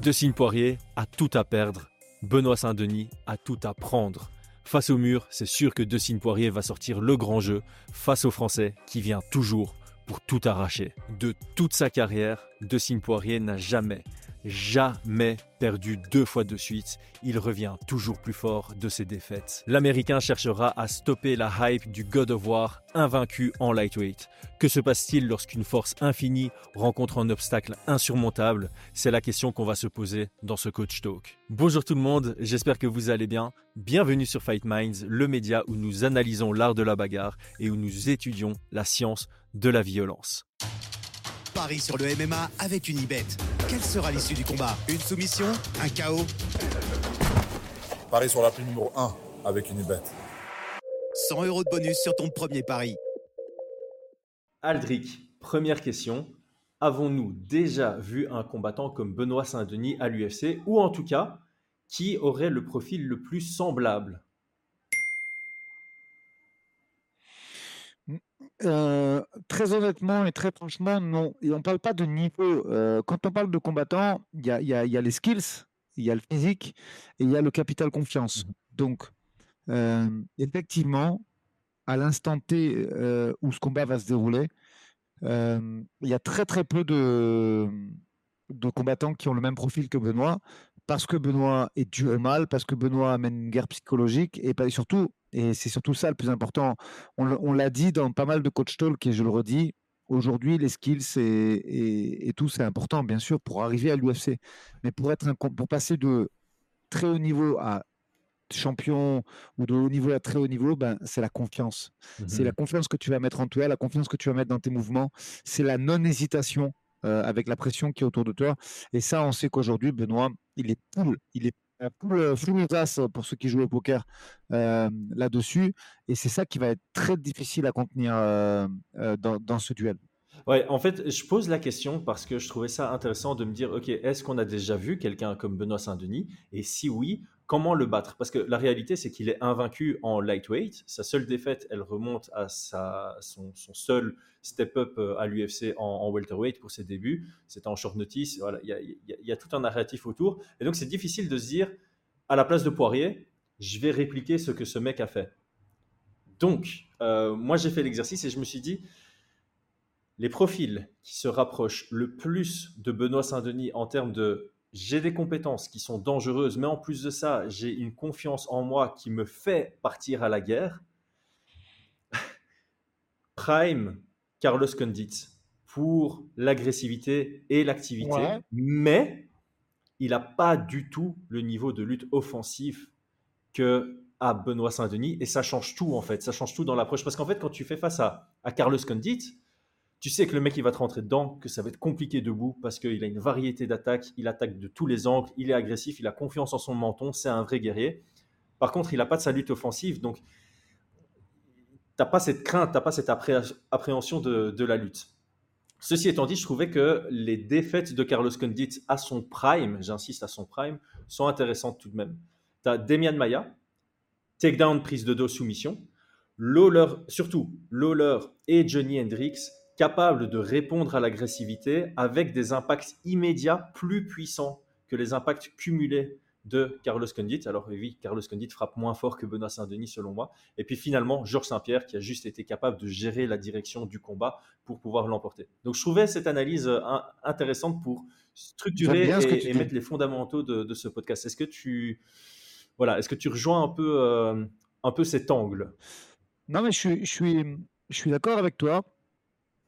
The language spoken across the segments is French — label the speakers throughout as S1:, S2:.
S1: Dessine Poirier a tout à perdre. Benoît Saint-Denis a tout à prendre. Face au mur, c'est sûr que Dessine Poirier va sortir le grand jeu face aux Français qui vient toujours pour tout arracher. De toute sa carrière, Dessine Poirier n'a jamais, jamais perdu deux fois de suite. Il revient toujours plus fort de ses défaites. L'Américain cherchera à stopper la hype du God of War invaincu en lightweight. Que se passe-t-il lorsqu'une force infinie rencontre un obstacle insurmontable? C'est la question qu'on va se poser dans ce Coach Talk. Bonjour tout le monde, j'espère que vous allez bien. Bienvenue sur Fight Minds, le média où nous analysons l'art de la bagarre et où nous étudions la science de la violence.
S2: Paris sur le MMA avec une ibet. Quelle sera l'issue du combat? Une soumission? Un chaos?
S3: Paris sur la prime numéro 1 avec une ibet.
S2: 100 euros de bonus sur ton premier pari.
S1: Aldric, première question. Avons-nous déjà vu un combattant comme Benoît Saint-Denis à l'UFC ou en tout cas qui aurait le profil le plus semblable?
S4: Euh, très honnêtement et très franchement, non. Et on ne parle pas de niveau. Euh, quand on parle de combattant, il y a, y a, les skills, il y a le physique et il y a le capital confiance. Mmh Donc, euh, effectivement, à l'instant T où ce combat va se dérouler, il y a très très peu de, de combattants qui ont le même profil que Benoît, parce que Benoît est dû au mal, parce que Benoît amène une guerre psychologique et surtout et c'est surtout ça le plus important. On, l'a dit dans pas mal de coach talk et je le redis, aujourd'hui les skills et, tout c'est important bien sûr pour arriver à l'UFC. Mais pour, être un, pour passer de très haut niveau à champion ou de haut niveau à très haut niveau, ben, c'est la confiance. C'est la mmh confiance que tu vas mettre en toi, la confiance que tu vas mettre dans tes mouvements, c'est la non-hésitation euh, avec la pression qui est autour de toi. Et ça, on sait qu'aujourd'hui, Benoît, il est il est full, full pour ceux qui jouent au poker euh, là-dessus. Et c'est ça qui va être très difficile à contenir euh, euh, dans, ce duel.
S1: Ouais, en fait, je pose la question parce que je trouvais ça intéressant de me dire, ok, est-ce qu'on a déjà vu quelqu'un comme Benoît Saint-Denis? Et si oui, comment le battre? Parce que la réalité, c'est qu'il est invaincu en lightweight. Sa seule défaite, elle remonte à sa, son, seul step-up euh, à l'UFC en, welterweight pour ses débuts. C'était en short notice. Il y, a, tout un narratif autour. Et donc, c'est difficile de se dire, à la place de Poirier, je vais répliquer ce que ce mec a fait. Donc, euh, moi, j'ai fait l'exercice et je me suis dit, les profils qui se rapprochent le plus de Benoît Saint-Denis en termes de j'ai des compétences qui sont dangereuses, mais en plus de ça, j'ai une confiance en moi qui me fait partir à la guerre. Prime, Carlos Condit, pour l'agressivité et l'activité, mais il n'a pas du tout le niveau de lutte offensif que a Benoît Saint-Denis, et ça change tout en fait, ça change tout dans l'approche, parce qu'en fait, quand tu fais face à, à Carlos Condit, tu sais que le mec, il va te rentrer dedans, que ça va être compliqué debout parce qu'il a une variété d'attaques, il attaque de tous les angles, il est agressif, il a confiance en son menton, c'est un vrai guerrier. Par contre, il n'a pas de sa lutte offensive, donc tu n'as pas cette crainte, tu n'as pas cette appréhension de, la lutte. Ceci étant dit, je trouvais que les défaites de Carlos Condit à son prime, j'insiste à son prime, sont intéressantes tout de même. Tu as Demian Maya, takedown, prise de dos, soumission. Lawler, surtout Lawler et Johnny Hendricks capable de répondre à l'agressivité avec des impacts immédiats plus puissants que les impacts cumulés de Carlos Condit. Alors oui, Carlos Condit frappe moins fort que Benoît Saint-Denis selon moi. Et puis finalement, Georges Saint-Pierre qui a juste été capable de gérer la direction du combat pour pouvoir l'emporter. Donc je trouvais cette analyse euh, intéressante pour structurer et, mettre les fondamentaux de, ce podcast. Est-ce que tu voilà, est-ce que tu rejoins un peu euh, un peu cet angle?
S4: Non mais je suis je suis je suis d'accord avec toi.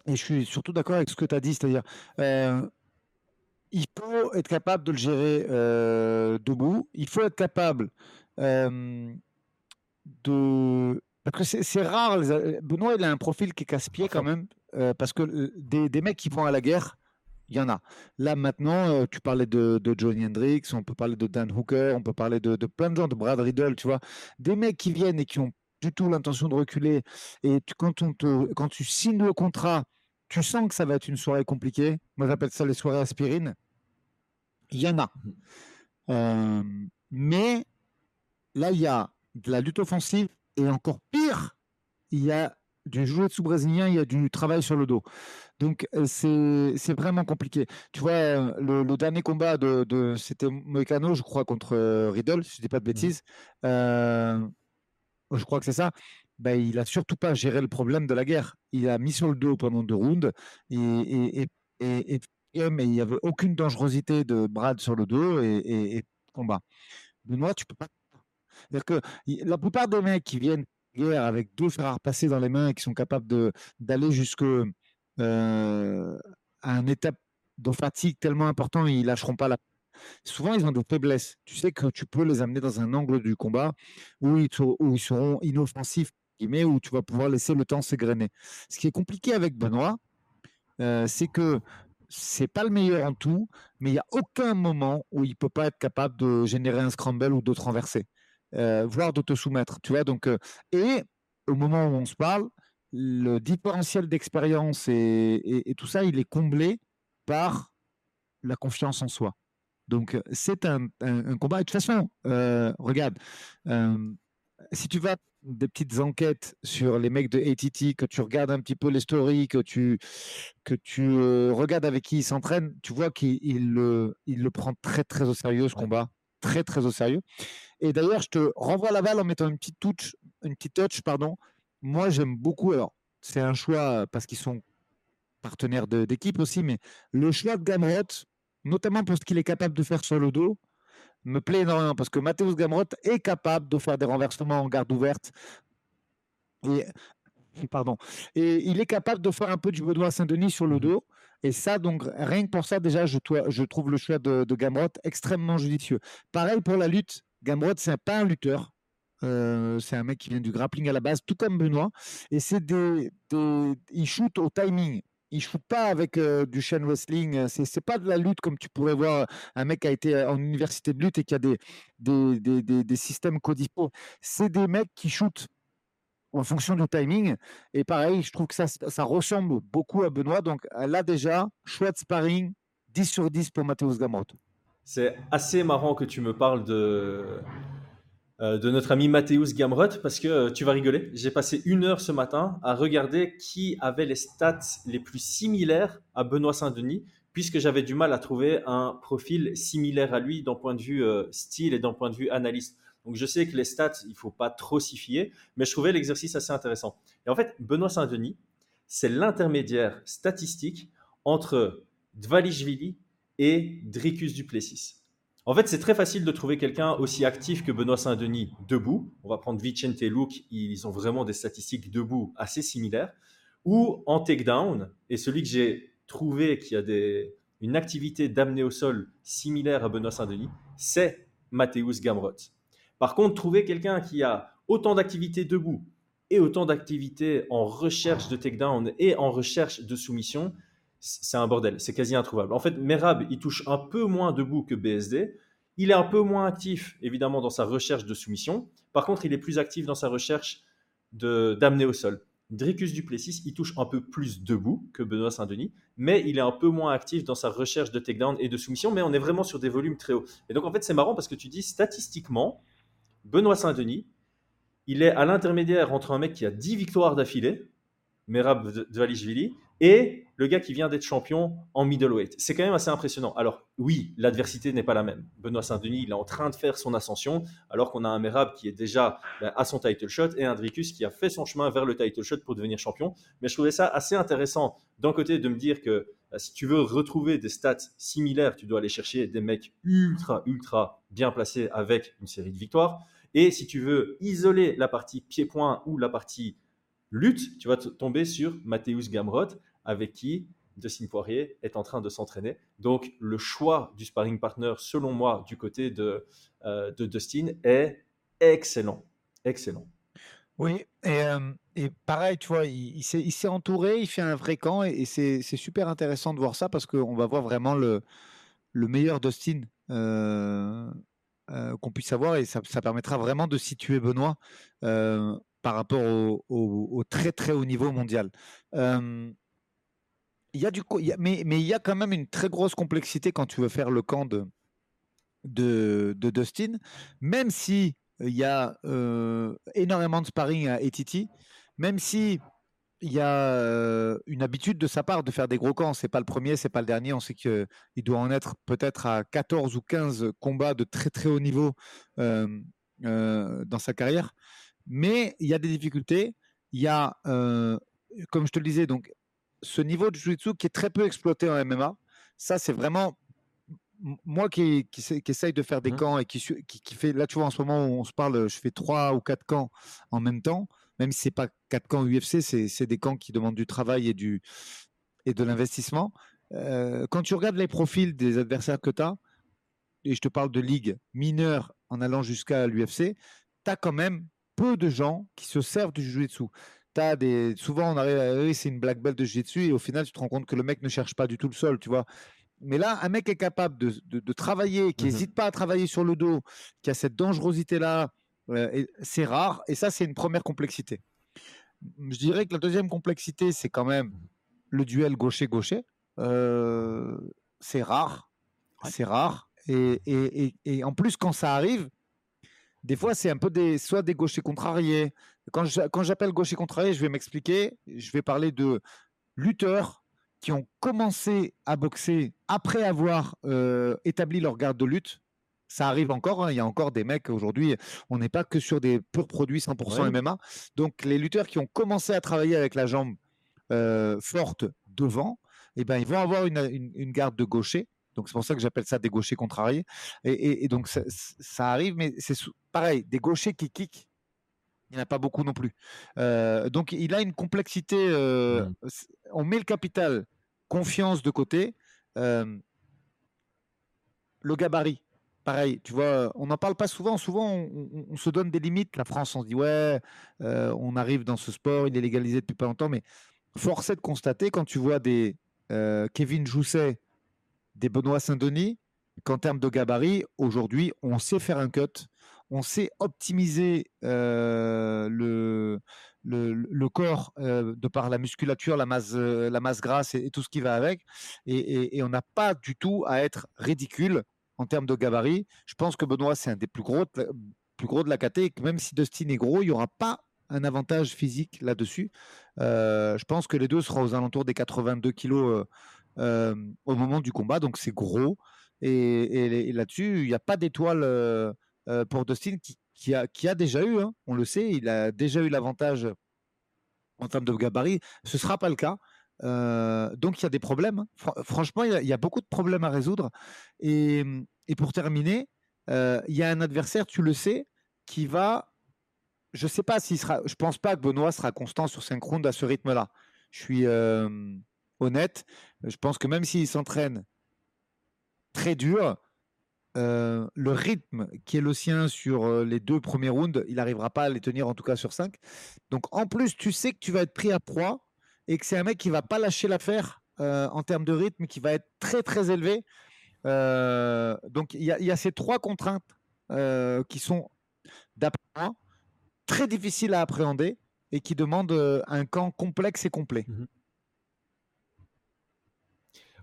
S4: Et je suis surtout d'accord avec ce que tu as dit, c'est-à-dire, euh, il faut être capable de le gérer euh, debout, il faut être capable euh, de... Parce que c'est rare, Benoît, il a un profil qui est casse-pied quand même, parce que des, mecs qui vont à la guerre, il y en a. Là, maintenant, tu parlais de, Johnny Hendricks, on peut parler de Dan Hooker, on peut parler de, plein de gens, de Brad Riddle, tu vois. Des mecs qui viennent et qui ont du tout l'intention de reculer. Et quand, on te, quand tu signes le contrat tu sens que ça va être une soirée compliquée. Moi, j'appelle ça les soirées aspirine. Il y en a. Mmh. Euh, mais là, il y a de la lutte offensive et encore pire, il y a du jiu-jitsu brésilien, il y a du travail sur le dos. Donc, c'est vraiment compliqué. Tu vois, le, dernier combat de, de c'était Moicano, je crois, contre Riddle, si je ne dis pas de mmh. bêtises. je crois que c'est ça. Ben, il a surtout pas géré le problème de la guerre. Il a mis sur le dos pendant deux rounds et, et, et, et mais il n'y avait aucune dangerosité de Brad sur le dos et, combat. Benoît, tu peux pas. C'est-à-dire que la plupart des mecs qui viennent guerre avec deux frères à dans les mains et qui sont capables d'aller jusque euh, à un étape de fatigue tellement important, ils lâcheront pas la. Souvent, ils ont des faiblesses. Tu sais que tu peux les amener dans un angle du combat où ils, où ils seront inoffensifs où tu vas pouvoir laisser le temps s'égrener. Ce qui est compliqué avec Benoît, euh, c'est que c'est pas le meilleur en tout, mais il n'y a aucun moment où il peut pas être capable de générer un scramble ou de te renverser, euh, voire de te soumettre. Tu vois, donc, euh, et au moment où on se parle, le différentiel d'expérience et, tout ça, il est comblé par la confiance en soi. Donc, c'est un, combat. de toute façon, regarde, si tu vas des petites enquêtes sur les mecs de ATT, que tu regardes un petit peu les stories, que tu, que tu euh, regardes avec qui ils s'entraînent, tu vois qu'il le, il le prend très très au sérieux ce combat, très très au sérieux. Et d'ailleurs, je te renvoie la balle en mettant une petite touch, une petite touch, pardon. Moi, j'aime beaucoup. Alors, c'est un choix parce qu'ils sont partenaires d'équipe aussi, mais le choix de Gamrot, notamment pour ce qu'il est capable de faire sur le dos, me plaît énormément parce que Mathéus Gamrot est capable de faire des renversements en garde ouverte. Et, pardon. Et il est capable de faire un peu du Benoît Saint-Denis sur le mmh dos. Et ça, donc, rien que pour ça, déjà, je, je trouve le choix de, de Gamrot extrêmement judicieux. Pareil pour la lutte. Gamrot, c'est pas un lutteur. Euh, c'est un mec qui vient du grappling à la base, tout comme Benoît. Et c'est des, des, il shoot au timing il joue pas avec du chain wrestling. C'est, c'est pas de la lutte comme tu pourrais voir un mec qui a été en université de lutte et qui a des, des, des, des, systèmes codifiés. C'est des mecs qui shootent en fonction du timing. Et pareil, je trouve que ça, ça ressemble beaucoup à Benoît. Donc là déjà, chouette sparring, 10 sur 10 pour Mathéus Gamrot.
S1: C'est assez marrant que tu me parles de, euh, de notre ami Mathéus Gamrot parce que euh, tu vas rigoler. J'ai passé une heure ce matin à regarder qui avait les stats les plus similaires à Benoît Saint-Denis, puisque j'avais du mal à trouver un profil similaire à lui d'un point de vue euh, style et d'un point de vue analyste. Donc je sais que les stats, il faut pas trop s'y fier, mais je trouvais l'exercice assez intéressant. Et en fait, Benoît Saint-Denis, c'est l'intermédiaire statistique entre Dvalishvili et Dricus Duplessis. En fait, c'est très facile de trouver quelqu'un aussi actif que Benoît Saint-Denis debout. On va prendre Vicente Luke, ils ont vraiment des statistiques debout assez similaires. Ou en takedown, et celui que j'ai trouvé qui a une activité d'amener au sol similaire à Benoît Saint-Denis, c'est Mathéus Gamrot. Par contre, trouver quelqu'un qui a autant d'activités debout et autant d'activités en recherche de takedown et en recherche de soumission, c'est un bordel, c'est quasi introuvable. En fait, Merab, il touche un peu moins debout que BSD. Il est un peu moins actif, évidemment, dans sa recherche de soumission. Par contre, il est plus actif dans sa recherche d'amener au sol. Dricus Duplessis, il touche un peu plus debout que Benoît Saint-Denis, mais il est un peu moins actif dans sa recherche de takedown et de soumission, mais on est vraiment sur des volumes très hauts. Et donc, en fait, c'est marrant parce que tu dis statistiquement, Benoît Saint-Denis, il est à l'intermédiaire entre un mec qui a 10 victoires d'affilée, Merab Dvalishvili, et le gars qui vient d'être champion en middleweight. C'est quand même assez impressionnant. Alors oui, l'adversité n'est pas la même. Benoît Saint-Denis, il est en train de faire son ascension, alors qu'on a un Merab qui est déjà ben, à son title shot et un Dricus qui a fait son chemin vers le title shot pour devenir champion. Mais je trouvais ça assez intéressant d'un côté de me dire que ben, si tu veux retrouver des stats similaires, tu dois aller chercher des mecs ultra, ultra bien placés avec une série de victoires. Et si tu veux isoler la partie pied-point ou la partie lutte, tu vas tomber sur Mathéus Gamrot, avec qui Dustin Poirier est en train de s'entraîner. Donc, le choix du sparring partner, selon moi, du côté de, euh, Dustin, est excellent. Excellent.
S4: Oui, et, euh, pareil, tu vois, il, s'est entouré, il fait un vrai camp, et, c'est super intéressant de voir ça parce qu'on va voir vraiment le, le meilleur Dustin euh, qu'on puisse avoir, et ça, ça, permettra vraiment de situer Benoît par rapport au, très très haut niveau mondial. Il y a du, mais, mais il y a quand même une très grosse complexité quand tu veux faire le camp de, de, Dustin, même si il y a énormément de sparring à Etiti, même si il y a une habitude de sa part de faire des gros camps. C'est pas le premier, c'est pas le dernier. On sait qu'il doit en être peut-être à 14 ou 15 combats de très très haut niveau dans sa carrière. Mais il y a des difficultés. Il y a, comme je te le disais, donc ce niveau de jiu-jitsu qui est très peu exploité en MMA. Ça, c'est vraiment moi qui, qui, essaye de faire des mmh. camps et qui, qui, qui, fait, là tu vois en ce moment où on se parle, je fais trois ou quatre camps en même temps même si c'est pas quatre camps UFC, c'est des camps qui demandent du travail et, du, et de l'investissement. Euh, quand tu regardes les profils des adversaires que tu as, et je te parle de ligue mineure en allant jusqu'à l'UFC, tu as quand même peu de gens qui se servent du jiu-jitsu. Des... Souvent, on arrive à c'est une black belt de jiu-jitsu et au final, tu te rends compte que le mec ne cherche pas du tout le sol, tu vois. Mais là, un mec est capable de, de, travailler, qui n'hésite mmh pas à travailler sur le dos, qui a cette dangerosité-là, c'est rare, et ça, c'est une première complexité. Je dirais que la deuxième complexité, c'est quand même le duel gaucher-gaucher. c'est rare, c'est rare, et, et, et, en plus, quand ça arrive, des fois, c'est un peu des, soit des gauchers contrariés. Quand, j'appelle gaucher contrarié, je vais m'expliquer. Je vais parler de lutteurs qui ont commencé à boxer après avoir établi leur garde de lutte ça arrive encore. Hein, il y a encore des mecs aujourd'hui. On n'est pas que sur des purs produits 100% MMA. Donc les lutteurs qui ont commencé à travailler avec la jambe euh, forte devant, eh ben, ils vont avoir une, garde de gaucher. Donc c'est pour ça que j'appelle ça des gauchers contrariés. Et, donc ça, arrive, mais c'est pareil, des gauchers qui kick. Il n'y en a pas beaucoup non plus. Euh, donc il a une complexité. Euh, mmh. On met le capital confiance de côté. le gabarit pareil, tu vois, on n'en parle pas souvent. Souvent, on, se donne des limites. La France, on se dit, ouais, euh, on arrive dans ce sport, il est légalisé depuis pas longtemps. Mais force est de constater, quand tu vois des euh, Kevin Jousset, des Benoît Saint-Denis, qu'en termes de gabarit, aujourd'hui, on sait faire un cut, on sait optimiser le, le, corps de par la musculature, la masse, la masse grasse et, tout ce qui va avec. et on n'a pas du tout à être ridicule en termes de gabarit. Je pense que Benoît, c'est un des plus gros, de, plus gros de la KT. même si Dustin est gros, il n'y aura pas un avantage physique là-dessus. Je pense que les deux seront aux alentours des 82 kilos au moment du combat, donc c'est gros. Et, là-dessus, il n'y a pas d'étoile pour Dustin qui, a, déjà eu, hein, on le sait, il a déjà eu l'avantage en termes de gabarit. Ce ne sera pas le cas. Euh, donc il y a des problèmes. Franchement, il y, a, beaucoup de problèmes à résoudre. Et, pour terminer, euh, il y a un adversaire, tu le sais, qui va. Je sais pas s'il sera. Je pense pas que Benoît sera constant sur 5 rounds à ce rythme-là. Je suis euh, honnête. Je pense que même s'il s'entraîne très dur, le rythme qui est le sien sur les deux premiers rounds, il n'arrivera pas à les tenir en tout cas sur 5. Donc en plus, tu sais que tu vas être pris à proie et que c'est un mec qui va pas lâcher l'affaire euh, en termes de rythme, qui va être très très élevé. Euh, donc il y, a ces trois contraintes euh, qui sont, d'après moi, très difficiles à appréhender et qui demandent un camp complexe et complet.
S1: Mhm.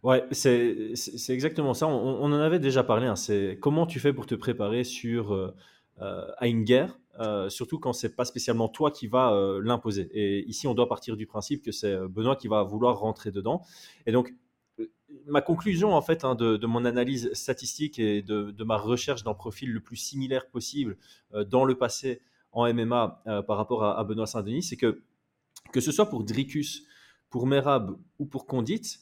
S1: Ouais, c'est exactement ça. On, en avait déjà parlé. Hein. C'est comment tu fais pour te préparer sur, à une guerre euh, surtout quand c'est pas spécialement toi qui va euh, l'imposer. Et ici, on doit partir du principe que c'est euh, Benoît qui va vouloir rentrer dedans. Et donc, ma conclusion en fait hein, de, mon analyse statistique et de, ma recherche d'un profil le plus similaire possible dans le passé en MMA par rapport à, Benoît Saint-Denis, c'est que que ce soit pour Dricus, pour Merab ou pour Condit,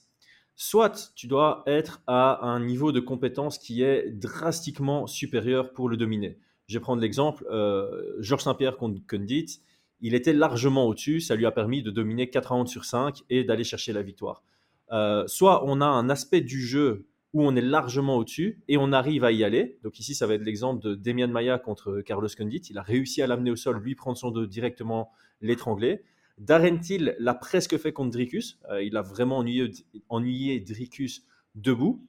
S1: soit tu dois être à un niveau de compétence qui est drastiquement supérieur pour le dominer. Je vais prendre l'exemple, euh, Georges Saint-Pierre contre Condit, il était largement au-dessus, ça lui a permis de dominer 4 rounds sur 5 et d'aller chercher la victoire. Euh, soit on a un aspect du jeu où on est largement au-dessus et on arrive à y aller. Donc ici, ça va être l'exemple de Demian Maya contre Carlos Condit. Il a réussi à l'amener au sol, lui prendre son dos directement, l'étrangler. Darren Till l'a presque fait contre Dricus. Euh, il a vraiment ennuyé, ennuyé Dricus debout.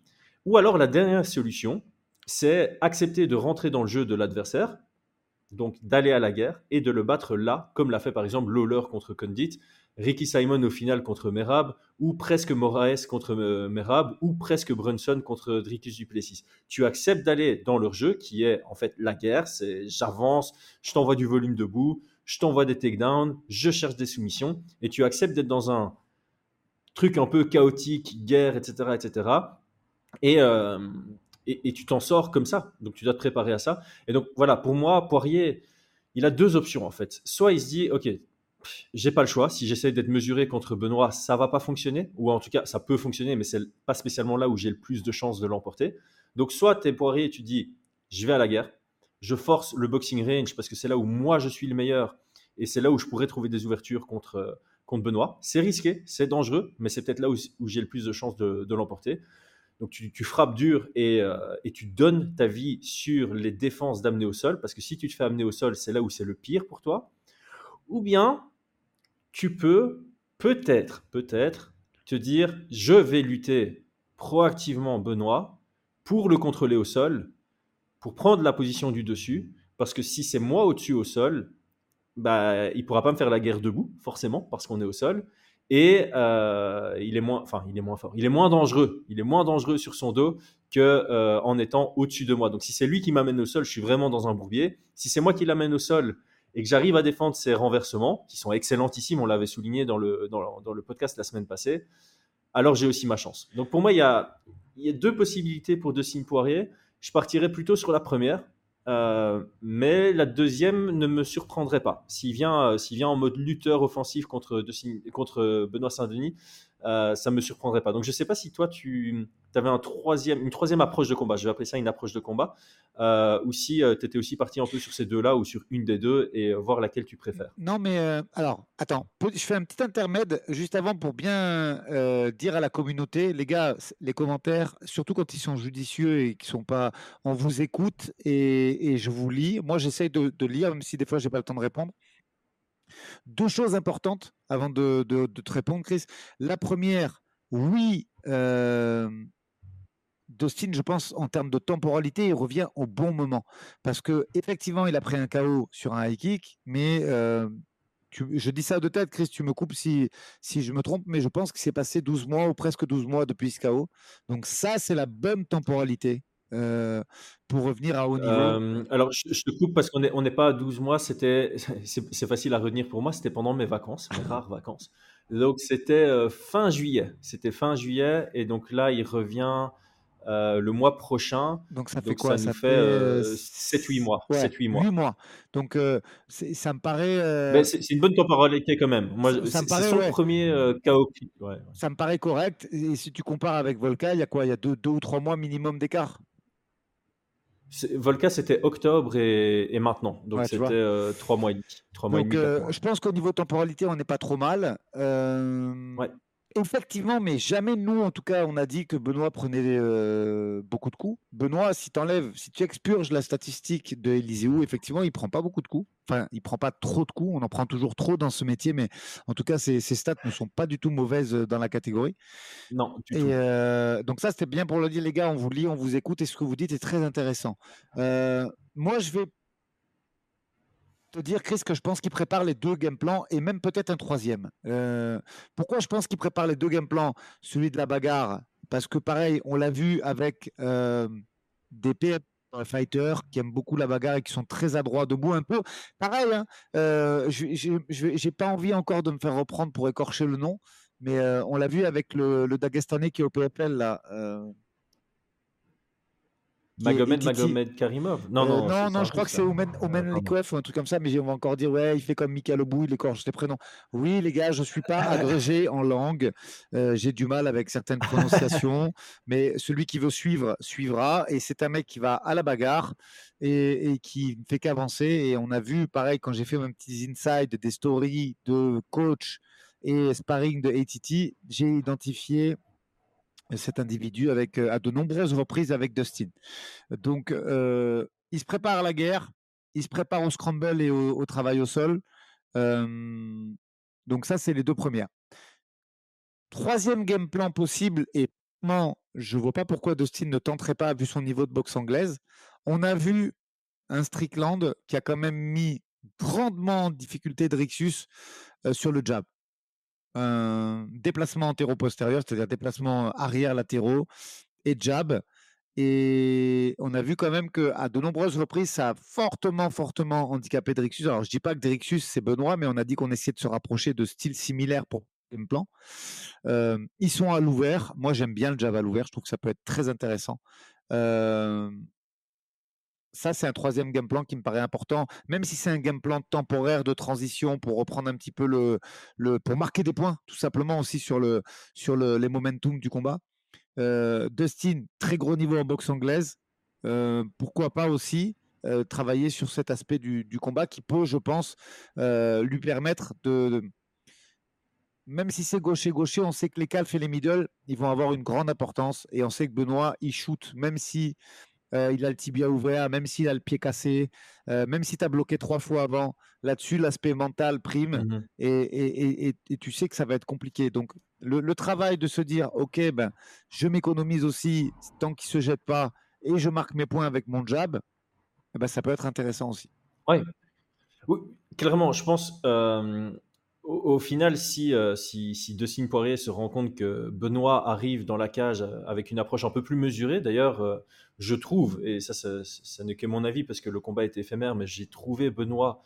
S1: Ou alors la dernière solution, c'est accepter de rentrer dans le jeu de l'adversaire, donc d'aller à la guerre et de le battre là, comme l'a fait par exemple Lawler contre Condit, Ricky Simon au final contre Merab, ou presque Moraes contre euh, Merab, ou presque Brunson contre Dricus Duplessis. Tu acceptes d'aller dans leur jeu, qui est en fait la guerre, c'est j'avance, je t'envoie du volume debout, je t'envoie des takedowns, je cherche des soumissions, et tu acceptes d'être dans un truc un peu chaotique, guerre, etc., etc. Euh, et, et, tu t'en sors comme ça. Donc tu dois te préparer à ça. Et donc voilà, pour moi, Poirier, il a deux options en fait. Soit il se dit, ok, j'ai pas le choix. Si j'essaie d'être mesuré contre Benoît, ça va pas fonctionner. Ou en tout cas, ça peut fonctionner, mais c'est pas spécialement là où j'ai le plus de chances de l'emporter. Donc, soit tu es poirier et tu dis, je vais à la guerre, je force le boxing range parce que c'est là où moi je suis le meilleur et c'est là où je pourrais trouver des ouvertures contre, contre Benoît. C'est risqué, c'est dangereux, mais c'est peut-être là où, j'ai le plus de chances de, l'emporter. Donc tu, frappes dur et, euh, et, tu donnes ta vie sur les défenses d'amener au sol, parce que si tu te fais amener au sol, c'est là où c'est le pire pour toi. Ou bien tu peux peut-être, peut-être te dire, je vais lutter proactivement Benoît pour le contrôler au sol, pour prendre la position du dessus, parce que si c'est moi au-dessus au sol, bah, il pourra pas me faire la guerre debout, forcément, parce qu'on est au sol. Et euh, il est moins, enfin, il est moins fort, il est moins dangereux, il est moins dangereux sur son dos que euh, en étant au-dessus de moi. Donc, si c'est lui qui m'amène au sol, je suis vraiment dans un bourbier. Si c'est moi qui l'amène au sol et que j'arrive à défendre ces renversements, qui sont excellentissimes, on l'avait souligné dans le, dans, le podcast la semaine passée, alors j'ai aussi ma chance. Donc pour moi, il y a, il y a deux possibilités pour Dustin Poirier. Je partirais plutôt sur la première, euh, mais la deuxième ne me surprendrait pas. S'il vient, euh, en mode lutteur offensif contre Benoît Saint-Denis, euh, ça ne me surprendrait pas. Donc je ne sais pas si toi, tu avais une troisième approche de combat, je vais appeler ça une approche de combat, euh, ou si euh, tu étais aussi parti un peu sur ces deux-là ou sur une des deux et voir laquelle tu préfères.
S4: Non, mais alors, attends, je fais un petit intermède juste avant pour bien dire à la communauté, les gars, les commentaires, surtout quand ils sont judicieux et qui sont pas, on vous écoute et, je vous lis. Moi, j'essaye de, de, lire, même si des fois, j'ai pas le temps de répondre. Deux choses importantes avant de, te répondre, Chris. La première, oui, euh, Dustin, je pense, en termes de temporalité, il revient au bon moment. Parce que effectivement, il a pris un KO sur un high kick, mais euh, je dis ça de tête, Chris, tu me coupes si, si je me trompe, mais je pense qu'il s'est passé 12 mois ou presque 12 mois depuis ce KO. Donc ça, c'est la bonne temporalité euh, pour revenir à haut niveau euh,
S1: Alors, je, te coupe parce qu'on n'est on pas à 12 mois. C'était, c'est facile à retenir pour moi. C'était pendant mes vacances, mes rares vacances. Donc, c'était euh, fin juillet. C'était fin juillet. Et donc là, il revient le mois prochain.
S4: Donc, ça fait quoi?
S1: Ça, nous fait 7-8 mois. 7-8 mois.
S4: 8 mois. Donc, ça me paraît.
S1: C'est une bonne temporalité quand même. Moi, c'est son premier KO.
S4: Ça me paraît correct. Et si tu compares avec Volca, il y a quoi? Il y a 2 deux, ou 3 mois minimum d'écart?
S1: Volca, c'était octobre et, maintenant. Donc, c'était euh, trois mois et demi. mois et demi
S4: euh, je pense qu'au niveau temporalité, on n'est pas trop mal. Euh, ouais. Effectivement, mais jamais nous, en tout cas, on a dit que Benoît prenait euh, beaucoup de coups. Benoît, si tu enlèves, si tu expurges la statistique de Eliseu, effectivement, il prend pas beaucoup de coups. Enfin, il prend pas trop de coups. On en prend toujours trop dans ce métier, mais en tout cas, ses, stats ne sont pas du tout mauvaises dans la catégorie.
S1: Non,
S4: du et euh, donc ça, c'était bien pour le dire, les gars. On vous lit, on vous écoute, et ce que vous dites est très intéressant. Euh, moi, je vais te dire, Chris, que je pense qu'il prépare les deux game plans et même peut-être un troisième. Euh, pourquoi je pense qu'il prépare les deux game plans Celui de la bagarre, parce que pareil, on l'a vu avec euh, des PF fighters qui aiment beaucoup la bagarre et qui sont très adroits debout un peu. Pareil, hein, euh, j'ai pas envie encore de me faire reprendre pour écorcher le nom, mais on l'a vu avec le, le Dagestanais qui est au PFL là.
S1: Magomed, Magomed Karimov
S4: Non, non, euh, non, non je crois que c'est Omen, Omen ou un truc comme ça, mais on va encore dire, ouais, il fait comme Michael Obou, il écorche les prénoms. Oui, les gars, je ne suis pas agrégé en langue. Euh, j'ai du mal avec certaines prononciations, mais celui qui veut suivre, suivra. Et c'est un mec qui va à la bagarre et, qui ne fait qu'avancer. Et on a vu, pareil, quand j'ai fait mes petits insides des stories de coach et sparring de ATT, j'ai identifié cet individu avec, à de nombreuses reprises avec Dustin. Donc, il se prépare à la guerre, il se prépare au scramble et au, travail au sol. donc ça, c'est les deux premières. Troisième game plan possible, et non, je vois pas pourquoi Dustin ne tenterait pas vu son niveau de boxe anglaise. On a vu un Strickland qui a quand même mis grandement en difficulté Drixus sur le jab un déplacement antéro-postérieur, c'est-à-dire déplacement arrière latéraux et jab. Et on a vu quand même qu'à de nombreuses reprises, ça a fortement, fortement handicapé Drixus. Alors, je dis pas que Drixus, c'est Benoît, mais on a dit qu'on essayait de se rapprocher de styles similaires pour le plan. ils sont à l'ouvert. Moi, j'aime bien le Java à l'ouvert. Je trouve que ça peut être très intéressant. Ça, c'est un troisième game plan qui me paraît important, même si c'est un game plan temporaire de transition pour reprendre un petit peu le, pour marquer des points, tout simplement aussi sur le sur le, les momentum du combat. Dustin, très gros niveau en boxe anglaise. pourquoi pas aussi travailler sur cet aspect du, combat qui peut, je pense, lui permettre de, même si c'est gaucher-gaucher, on sait que les calfs et les middle, ils vont avoir une grande importance. Et on sait que Benoît, il shoot, même si il a le tibia ouvert, même s'il a le pied cassé, même si tu as bloqué trois fois avant. Là-dessus, l'aspect mental prime mmh et, tu sais que ça va être compliqué. Donc, le, travail de se dire, OK, ben, je m'économise aussi tant qu'il ne se jette pas et je marque mes points avec mon jab, eh ben, ça peut être intéressant aussi.
S1: Oui, clairement, je pense. Au, final, si, euh, si, si Poirier se rend compte que Benoît arrive dans la cage avec une approche un peu plus mesurée, d'ailleurs, euh, je trouve, et ça, ça, n'est que mon avis parce que le combat est éphémère, mais j'ai trouvé Benoît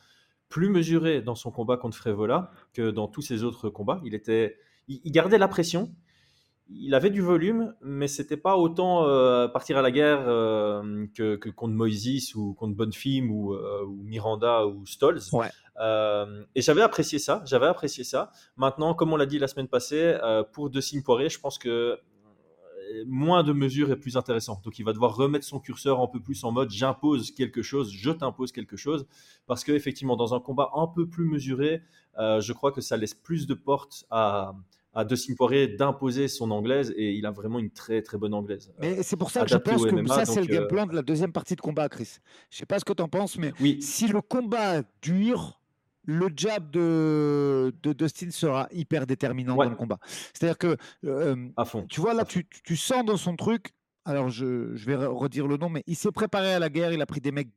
S1: plus mesuré dans son combat contre Frévola que dans tous ses autres combats. Il, était, il gardait la pression, il avait du volume, mais c'était pas autant euh, partir à la guerre euh, que, contre Moïse ou contre Bonfim ou, euh, ou Miranda ou Stolz. Et j'avais apprécié ça, j'avais apprécié ça. Maintenant, comme on l'a dit la semaine passée, pour De Poirier, je pense que moins de mesures est plus intéressant. Donc il va devoir remettre son curseur un peu plus en mode j'impose quelque chose, je t'impose quelque chose, parce que effectivement dans un combat un peu plus mesuré, je crois que ça laisse plus de portes à à De Poirier d'imposer son anglaise et il a vraiment une très très bonne anglaise.
S4: Mais c'est pour ça que je pense que ça c'est le game euh, plan de la deuxième partie de combat, Chris. Je sais pas ce que tu en penses, mais oui. si le combat dure, le jab de, de Dustin sera hyper déterminant dans le combat. C'est-à-dire que, euh, à fond. tu vois, là, tu, tu, sens dans son truc, alors je, je vais redire le nom, mais il s'est préparé à la guerre, il a pris des mecs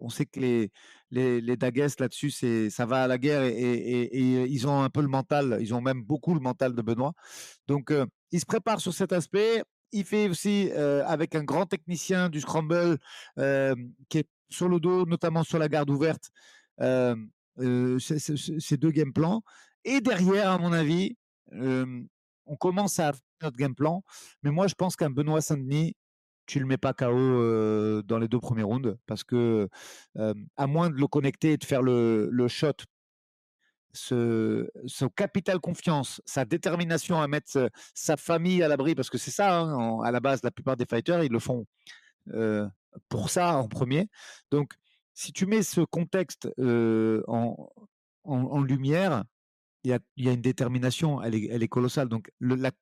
S4: on sait que les, les, les là-dessus, c'est, ça va à la guerre et, ils ont un peu le mental, ils ont même beaucoup le mental de Benoît. Donc, il se prépare sur cet aspect. Il fait aussi avec un grand technicien du scramble qui est sur le dos, notamment sur la garde ouverte, ces deux game plans. Et derrière, à mon avis, on commence à faire notre game plan. Mais moi, je pense qu'un Benoît Saint-Denis, tu le mets pas KO dans les deux premiers rounds parce que à moins de le connecter et de faire le, shot, ce, capital confiance, sa détermination à mettre sa famille à l'abri, parce que c'est ça, hein, à la base, la plupart des fighters, ils le font pour ça en premier. Donc, si tu mets ce contexte en, lumière, il y, a, une détermination, elle est, colossale. Donc, la,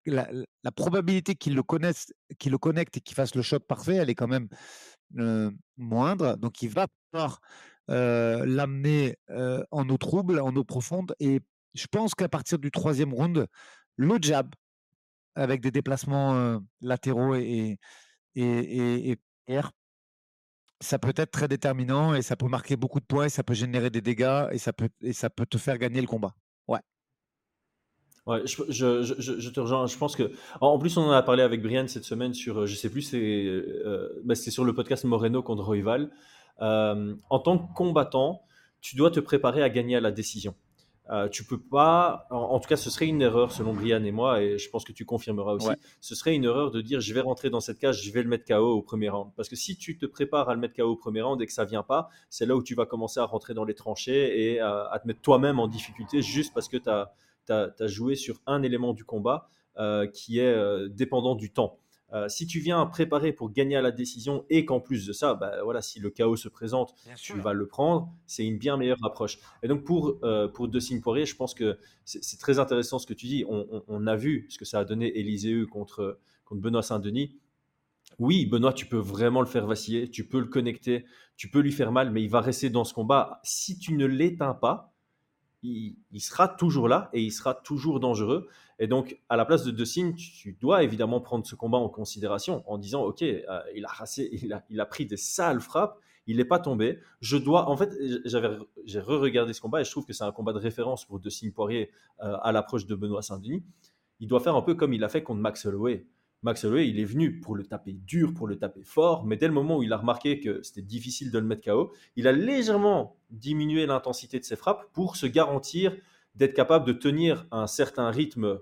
S4: probabilité qu'il le connaisse, qu'il le connecte et qu'il fasse le shot parfait, elle est quand même moindre. Donc, il va pouvoir l'amener en eau trouble, en eau profonde. Et je pense qu'à partir du troisième round, le jab, avec des déplacements latéraux et, et, et, ça peut être très déterminant et ça peut marquer beaucoup de points, et ça peut générer des dégâts et ça peut, et ça peut te faire gagner le combat. Ouais.
S1: Ouais, je, je, je, te rejoins. Je pense que. En plus, on en a parlé avec Brian cette semaine sur. Je sais plus, c'est euh, bah, sur le podcast Moreno contre Royval. Euh, en tant que combattant, tu dois te préparer à gagner à la décision. Euh, tu peux pas, en, tout cas, ce serait une erreur selon Brian et moi, et je pense que tu confirmeras aussi. Ce serait une erreur de dire je vais rentrer dans cette cage, je vais le mettre KO au premier round. Parce que si tu te prépares à le mettre KO au premier round et que ça vient pas, c'est là où tu vas commencer à rentrer dans les tranchées et à, te mettre toi-même en difficulté juste parce que tu as, as, joué sur un élément du combat euh, qui est euh, dépendant du temps. Euh, si tu viens préparer pour gagner à la décision et qu'en plus de ça, bah, voilà, si le chaos se présente, tu vas le prendre, c'est une bien meilleure approche. Et donc pour, euh, pour De Poirier, je pense que c'est très intéressant ce que tu dis. On, a vu ce que ça a donné Élisée contre, contre Benoît Saint-Denis. Oui, Benoît, tu peux vraiment le faire vaciller, tu peux le connecter, tu peux lui faire mal, mais il va rester dans ce combat. Si tu ne l'éteins pas, il, sera toujours là et il sera toujours dangereux. Et donc, à la place de De tu, dois évidemment prendre ce combat en considération en disant, OK, euh, il, a il, a, pris des sales frappes, il n'est pas tombé. Je dois, en fait, j'ai re-regardé ce combat et je trouve que c'est un combat de référence pour De Poirier euh, à l'approche de Benoît Saint-Denis. Il doit faire un peu comme il a fait contre Max Holloway. Max Holloway, il est venu pour le taper dur, pour le taper fort, mais dès le moment où il a remarqué que c'était difficile de le mettre KO, il a légèrement diminué l'intensité de ses frappes pour se garantir d'être capable de tenir un certain rythme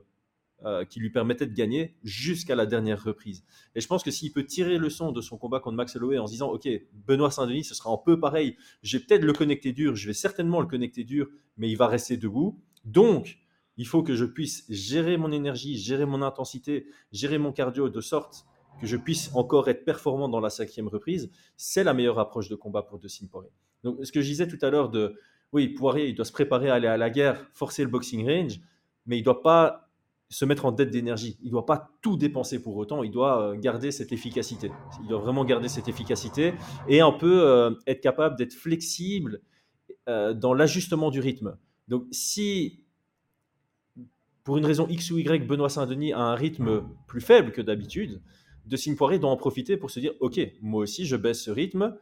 S1: euh, qui lui permettait de gagner jusqu'à la dernière reprise. Et je pense que s'il peut tirer le son de son combat contre Max Holloway en se disant, OK, Benoît Saint-Denis, ce sera un peu pareil, je vais peut-être le connecter dur, je vais certainement le connecter dur, mais il va rester debout. Donc, il faut que je puisse gérer mon énergie, gérer mon intensité, gérer mon cardio de sorte que je puisse encore être performant dans la cinquième reprise. C'est la meilleure approche de combat pour Dustin Poirier. Donc, ce que je disais tout à l'heure de, oui, Poirier, il doit se préparer à aller à la guerre, forcer le boxing range, mais il ne doit pas se mettre en dette d'énergie. Il ne doit pas tout dépenser pour autant, il doit euh, garder cette efficacité. Il doit vraiment garder cette efficacité et un peu euh, être capable d'être flexible euh, dans l'ajustement du rythme. Donc si pour une raison X ou Y, Benoît Saint-Denis a un rythme plus faible que d'habitude, De Signe Poirier doit en profiter pour se dire Ok, moi aussi, je baisse ce rythme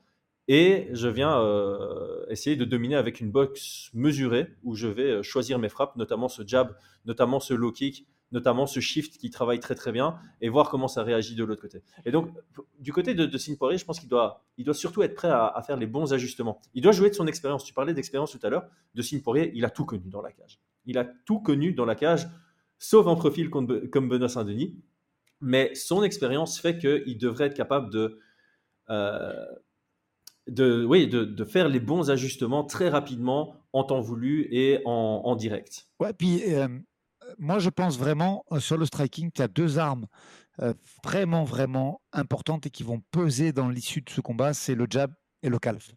S1: et je viens euh, essayer de dominer avec une boxe mesurée où je vais euh, choisir mes frappes, notamment ce jab, notamment ce low kick, notamment ce shift qui travaille très très bien et voir comment ça réagit de l'autre côté. Et donc, du côté de, de Signe Poirier, je pense qu'il doit, il doit surtout être prêt à, faire les bons ajustements. Il doit jouer de son expérience. Tu parlais d'expérience tout à l'heure. De Signe Poirier, il a tout connu dans la cage. Il a tout connu dans la cage, sauf en profil comme Benoît Saint-Denis. Mais son expérience fait qu'il devrait être capable de, euh, de, oui, de, faire les bons ajustements très rapidement, en temps voulu et en, direct.
S4: Ouais, puis euh, moi je pense vraiment euh, sur le striking, tu as deux armes vraiment, vraiment importantes et qui vont peser dans l'issue de ce combat c'est le jab et le calf,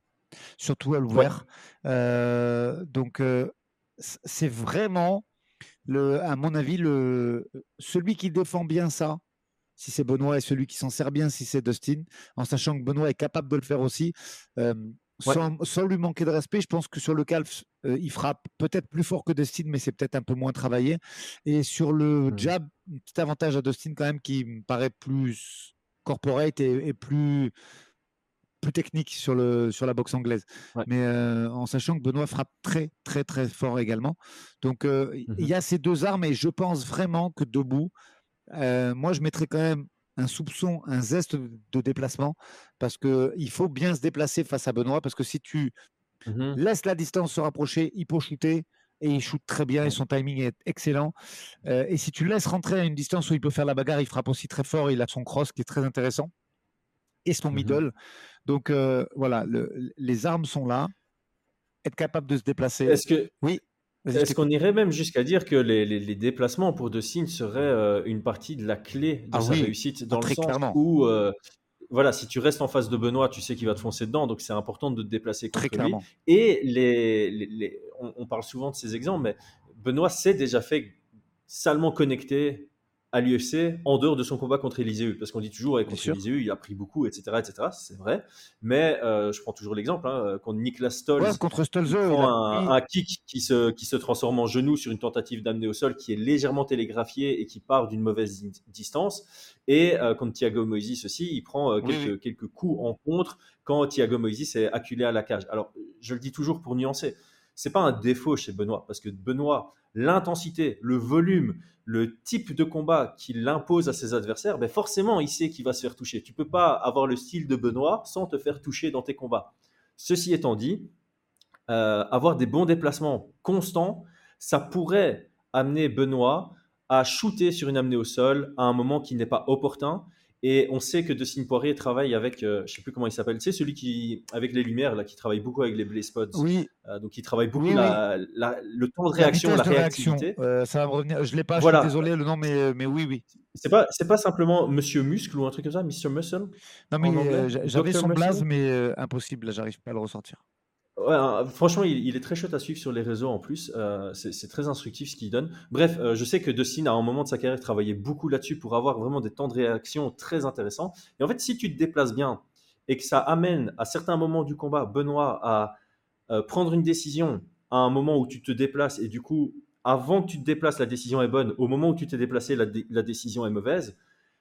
S4: surtout à l'ouvert. donc c'est vraiment, le, à mon avis, le, celui qui défend bien ça, si c'est Benoît, et celui qui s'en sert bien, si c'est Dustin, en sachant que Benoît est capable de le faire aussi. sans, lui manquer de respect, je pense que sur le calf, il frappe peut-être plus fort que Dustin, mais c'est peut-être un peu moins travaillé. Et sur le mmh. jab, petit avantage à Dustin quand même qui me paraît plus corporate et plus plus technique sur, le, sur la boxe anglaise. Mais euh, en sachant que Benoît frappe très, très, très fort également. Donc, euh, il y a ces deux armes et je pense vraiment que debout, euh, moi, je mettrais quand même un soupçon, un zeste de déplacement parce qu'il faut bien se déplacer face à Benoît parce que si tu mmh laisses la distance se rapprocher, il peut shooter et il shoot très bien et son timing est excellent. et si tu laisses rentrer à une distance où il peut faire la bagarre, il frappe aussi très fort. Il a son cross qui est très intéressant et son mmh middle. Donc voilà, les armes sont là. Être capable de se déplacer.
S1: Est-ce que oui Est-ce qu'on irait même jusqu'à dire que les, déplacements pour De Signe seraient une partie de la clé de ah sa réussite dans ah, le sens où voilà, si tu restes en face de Benoît, tu sais qu'il va te foncer dedans, donc c'est important de te déplacer contre Très lui. Et les, on, parle souvent de ces exemples, mais Benoît s'est déjà fait salement connecter à l'UFC en dehors de son combat contre Eliseu. Parce qu'on dit toujours, contre Eliseu, il a pris beaucoup, etc. etc. C'est vrai. Mais euh, je prends toujours l'exemple, hein, contre Niklas Stolz.
S4: contre
S1: prend un, kick qui se, qui se transforme en genou sur une tentative d'amener au sol qui est légèrement télégraphié et qui part d'une mauvaise distance. Et euh, contre Thiago Moïse aussi, il prend euh, quelques, quelques coups en contre quand Thiago Moïse est acculé à la cage. Alors, je le dis toujours pour nuancer. C'est pas un défaut chez Benoît, parce que Benoît, l'intensité, le volume, le type de combat qu'il impose à ses adversaires, ben forcément, il sait qu'il va se faire toucher. Tu peux pas avoir le style de Benoît sans te faire toucher dans tes combats. Ceci étant dit, euh, avoir des bons déplacements constants, ça pourrait amener Benoît à shooter sur une amenée au sol à un moment qui n'est pas opportun et on sait que Dustin Poirier travaille avec, euh, je sais plus comment il s'appelle, c'est celui qui, avec les lumières, là, qui travaille beaucoup avec les blaze spots.
S4: Oui.
S1: Euh, donc il travaille beaucoup le temps de réaction, la, réactivité.
S4: Euh, ça va me revenir. Je l'ai pas, voilà. je suis désolé le nom, mais, mais oui, oui.
S1: C'est pas, c'est pas simplement Monsieur Muscle ou un truc comme ça, Mr. Muscle.
S4: Non mais j'avais son blaze, mais impossible, là, j'arrive pas à le ressortir.
S1: Ouais, franchement, il, est très chouette à suivre sur les réseaux en plus. Euh, c'est très instructif ce qu'il donne. Bref, euh, je sais que Dustin, à un moment de sa carrière, travaillait beaucoup là-dessus pour avoir vraiment des temps de réaction très intéressants. Et en fait, si tu te déplaces bien et que ça amène à certains moments du combat Benoît à euh, prendre une décision à un moment où tu te déplaces et du coup, avant que tu te déplaces, la décision est bonne. Au moment où tu t'es déplacé, la, la, décision est mauvaise.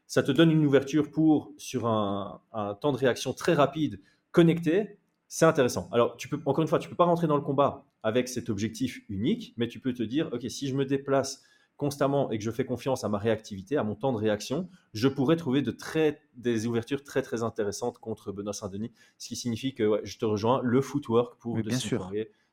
S1: Ça te donne une ouverture pour, sur un, un temps de réaction très rapide, connecté c'est intéressant. Alors, tu peux, encore une fois, tu peux pas rentrer dans le combat avec cet objectif unique, mais tu peux te dire, ok, si je me déplace constamment et que je fais confiance à ma réactivité, à mon temps de réaction, je pourrais trouver de très, des ouvertures très très intéressantes contre Benoît Saint-Denis. Ce qui signifie que je te rejoins, le footwork pour
S4: bien sûr.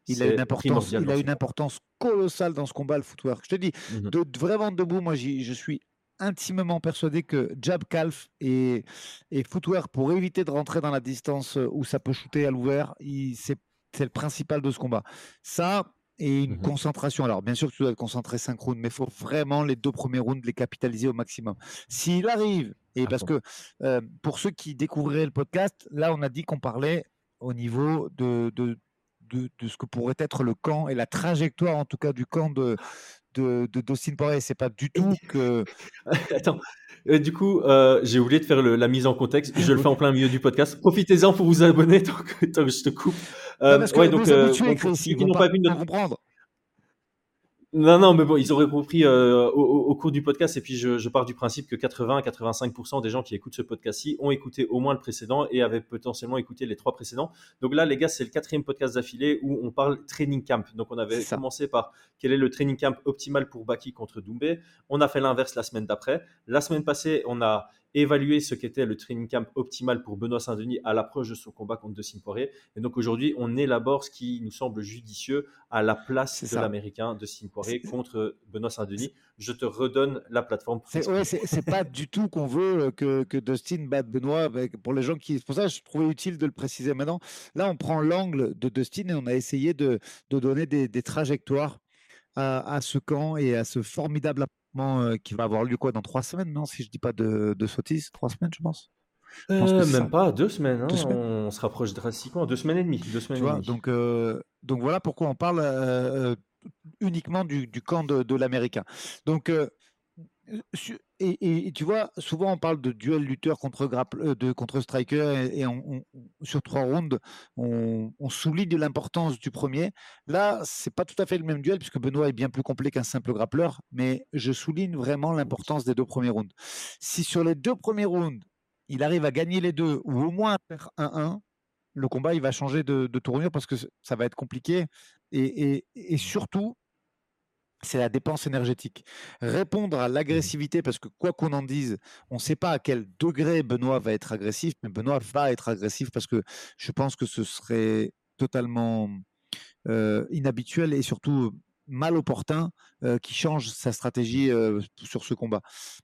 S4: il a, une importance, il a une importance colossale dans ce combat, le footwork. Je te dis, mmh de, vraiment debout, moi je suis intimement persuadé que jab calf et, et footwork pour éviter de rentrer dans la distance où ça peut shooter à l'ouvert, c'est le principal de ce combat. Ça, et une mmh concentration. Alors, bien sûr que tu dois être concentré 5 rounds, mais il faut vraiment les deux premiers rounds les capitaliser au maximum. S'il arrive, et parce que pour ceux qui découvriraient le podcast, là, on a dit qu'on parlait au niveau de, de, de, ce que pourrait être le camp et la trajectoire, en tout cas, du camp de, de, de Dustin Poirier. C'est pas du tout que.
S1: Attends. Euh, du coup, euh, j'ai oublié de faire la mise en contexte. Je le fais en plein milieu du podcast. Profitez-en pour vous abonner tant que, je te coupe.
S4: Euh, ouais, donc, euh, n'ont pas, vu notre... comprendre.
S1: Non, non, mais bon, ils auraient compris euh, au, cours du podcast. Et puis, je, pars du principe que 80-85% des gens qui écoutent ce podcast-ci ont écouté au moins le précédent et avaient potentiellement écouté les trois précédents. Donc là, les gars, c'est le quatrième podcast d'affilée où on parle training camp. Donc, on avait commencé par quel est le training camp optimal pour Baki contre Doumbé. On a fait l'inverse la semaine d'après. La semaine passée, on a évaluer ce qu'était le training camp optimal pour Benoît Saint-Denis à l'approche de son combat contre Dustin Poirier. Et donc aujourd'hui, on élabore ce qui nous semble judicieux à la place de l'Américain Dustin Poirier contre Benoît Saint-Denis. Je te redonne la plateforme.
S4: C'est ouais, pas du tout qu'on veut que, que, Dustin batte Benoît. Pour les gens qui, pour ça je trouvais utile de le préciser maintenant. Là, on prend l'angle de Dustin et on a essayé de, de donner des, des trajectoires à, à, ce camp et à ce formidable euh, qui va avoir lieu quoi dans trois semaines, non Si je dis pas de, de sottises, trois semaines, je pense.
S1: Euh, même pas deux semaines, hein, On se rapproche drastiquement, deux semaines et demie. Deux semaines et
S4: Donc, euh, donc voilà pourquoi on parle uniquement du, du, camp de, de l'américain. Donc et, tu vois, souvent on parle de duel lutteur contre, euh, de, contre striker et, sur trois rounds, on, souligne l'importance du premier. Là, c'est pas tout à fait le même duel puisque Benoît est bien plus complet qu'un simple grappleur, mais je souligne vraiment l'importance des deux premiers rounds. Si sur les deux premiers rounds, il arrive à gagner les deux ou au moins à faire 1-1, le combat il va changer de, tournure parce que ça va être compliqué et surtout c'est la dépense énergétique. Répondre à l'agressivité, parce que quoi qu'on en dise, on ne sait pas à quel degré Benoît va être agressif, mais Benoît va être agressif parce que je pense que ce serait totalement inhabituel et surtout mal opportun qui change sa stratégie sur ce combat.